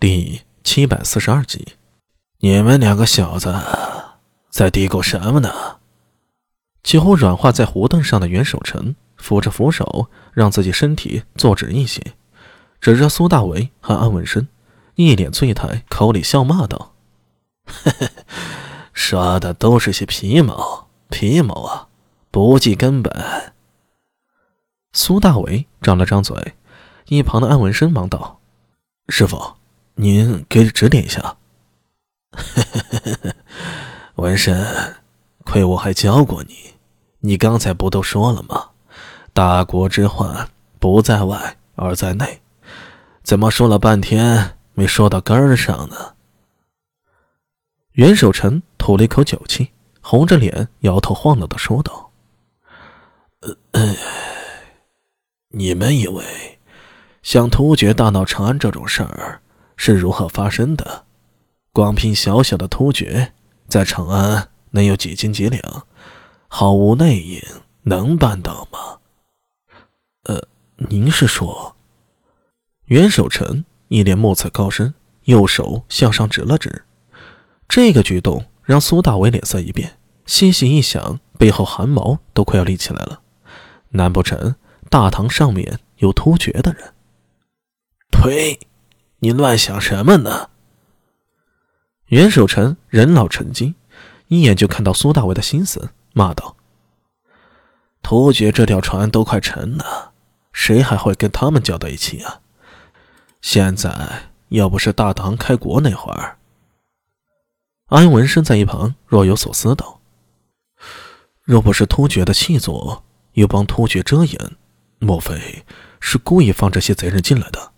第七百四十二集，你们两个小子在嘀咕什么呢？几乎软化在胡凳上的袁守诚扶着扶手，让自己身体坐直一些，指着苏大为和安文生，一脸醉态，口里笑骂道：“嘿嘿说的都是些皮毛，皮毛啊，不计根本。”苏大为张了张嘴，一旁的安文生忙道：“师傅。”您给指点一下。文神，亏我还教过你。你刚才不都说了吗？大国之患不在外而在内。怎么说了半天没说到根儿上呢？袁守诚吐了一口酒气，红着脸摇头晃脑的说道：“呃，你们以为像突厥大闹长安这种事儿？”是如何发生的？光凭小小的突厥，在长安能有几斤几两？毫无内应，能办到吗？呃，您是说？袁守诚一脸莫测高深，右手向上指了指。这个举动让苏大伟脸色一变，细细一想，背后汗毛都快要立起来了。难不成大堂上面有突厥的人？呸！你乱想什么呢？袁守诚人老成精，一眼就看到苏大伟的心思，骂道：“突厥这条船都快沉了，谁还会跟他们搅到一起啊？现在要不是大唐开国那会儿……”安文生在一旁若有所思道：“若不是突厥的细作，又帮突厥遮掩，莫非是故意放这些贼人进来的？”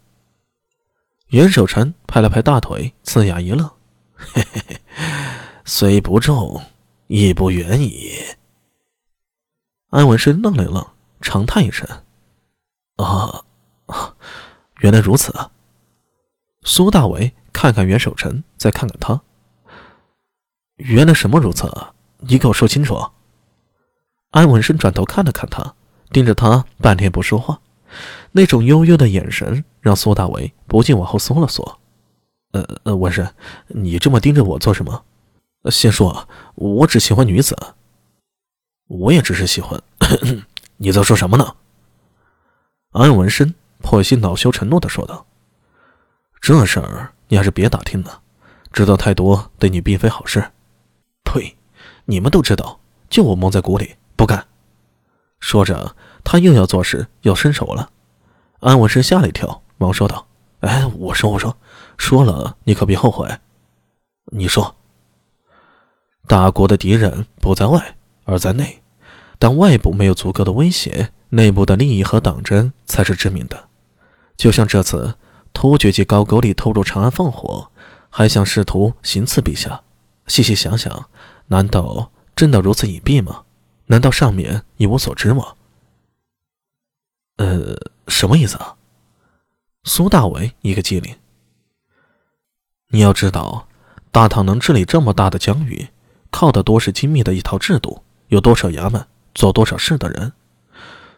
袁守诚拍了拍大腿，呲牙一乐：“嘿嘿嘿，虽不中，亦不远矣。”安文生愣了愣，长叹一声：“啊，原来如此。”苏大为看看袁守诚，再看看他：“原来什么如此？你给我说清楚。”安文生转头看了看他，盯着他半天不说话。那种幽幽的眼神让苏大为不禁往后缩了缩。呃呃，文生，你这么盯着我做什么？先说，我只喜欢女子。我也只是喜欢。你在说什么呢？安文生颇心恼羞成怒的说道：“这事儿你还是别打听了，知道太多对你并非好事。”呸！你们都知道，就我蒙在鼓里，不干。说着，他又要做事，要伸手了。安文生吓了一跳，忙说道：“哎，我说，我说，说了你可别后悔。你说，大国的敌人不在外，而在内。但外部没有足够的威胁，内部的利益和党争才是致命的。就像这次突厥及高句丽偷入长安放火，还想试图行刺陛下。细细想想，难道真的如此隐蔽吗？难道上面一无所知吗？”呃，什么意思啊？苏大伟一个机灵。你要知道，大唐能治理这么大的疆域，靠的多是精密的一套制度，有多少衙门，做多少事的人。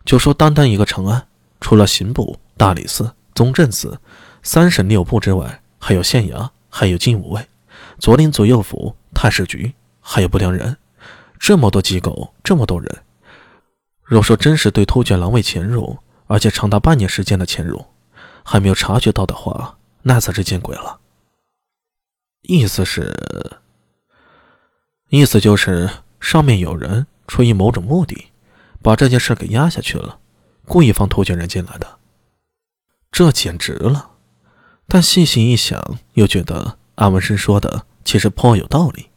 就说单单一个长安，除了刑部、大理寺、宗正司三省六部之外，还有县衙，还有禁武卫、左领左右府、太史局，还有不良人，这么多机构，这么多人。若说真是对突厥狼卫潜入，而且长达半年时间的潜入，还没有察觉到的话，那才是见鬼了。意思是，意思就是上面有人出于某种目的，把这件事给压下去了，故意放突厥人进来的。这简直了！但细细一想，又觉得安文生说的其实颇有道理。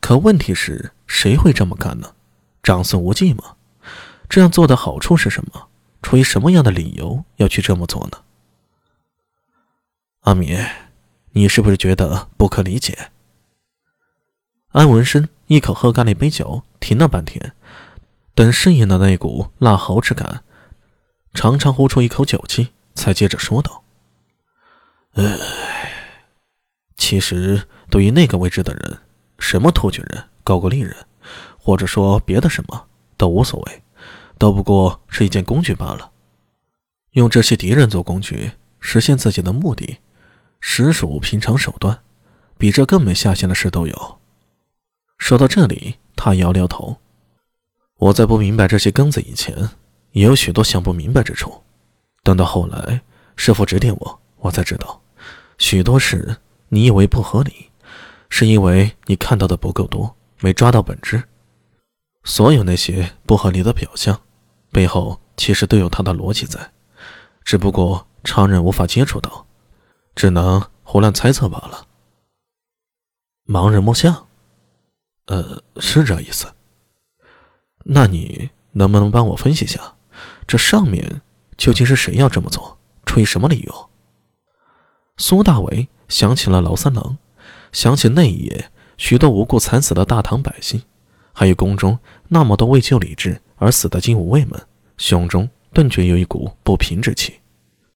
可问题是，谁会这么干呢？长孙无忌吗？这样做的好处是什么？出于什么样的理由要去这么做呢？阿米，你是不是觉得不可理解？安文生一口喝干了一杯酒，停了半天，等适应了那股辣喉之感，长长呼出一口酒气，才接着说道：“唉，其实对于那个位置的人，什么突厥人、高句丽人，或者说别的什么，都无所谓。”都不过是一件工具罢了，用这些敌人做工具实现自己的目的，实属平常手段，比这更没下限的事都有。说到这里，他摇摇头。我在不明白这些根子以前，也有许多想不明白之处。等到后来，师傅指点我，我才知道，许多事你以为不合理，是因为你看到的不够多，没抓到本质。所有那些不合理的表象，背后其实都有他的逻辑在，只不过常人无法接触到，只能胡乱猜测罢了。盲人摸象。呃，是这意思。那你能不能帮我分析下，这上面究竟是谁要这么做，出于什么理由？苏大为想起了劳三郎，想起那一夜许多无辜惨死的大唐百姓，还有宫中那么多为救李治而死的精武卫们，胸中顿觉有一股不平之气。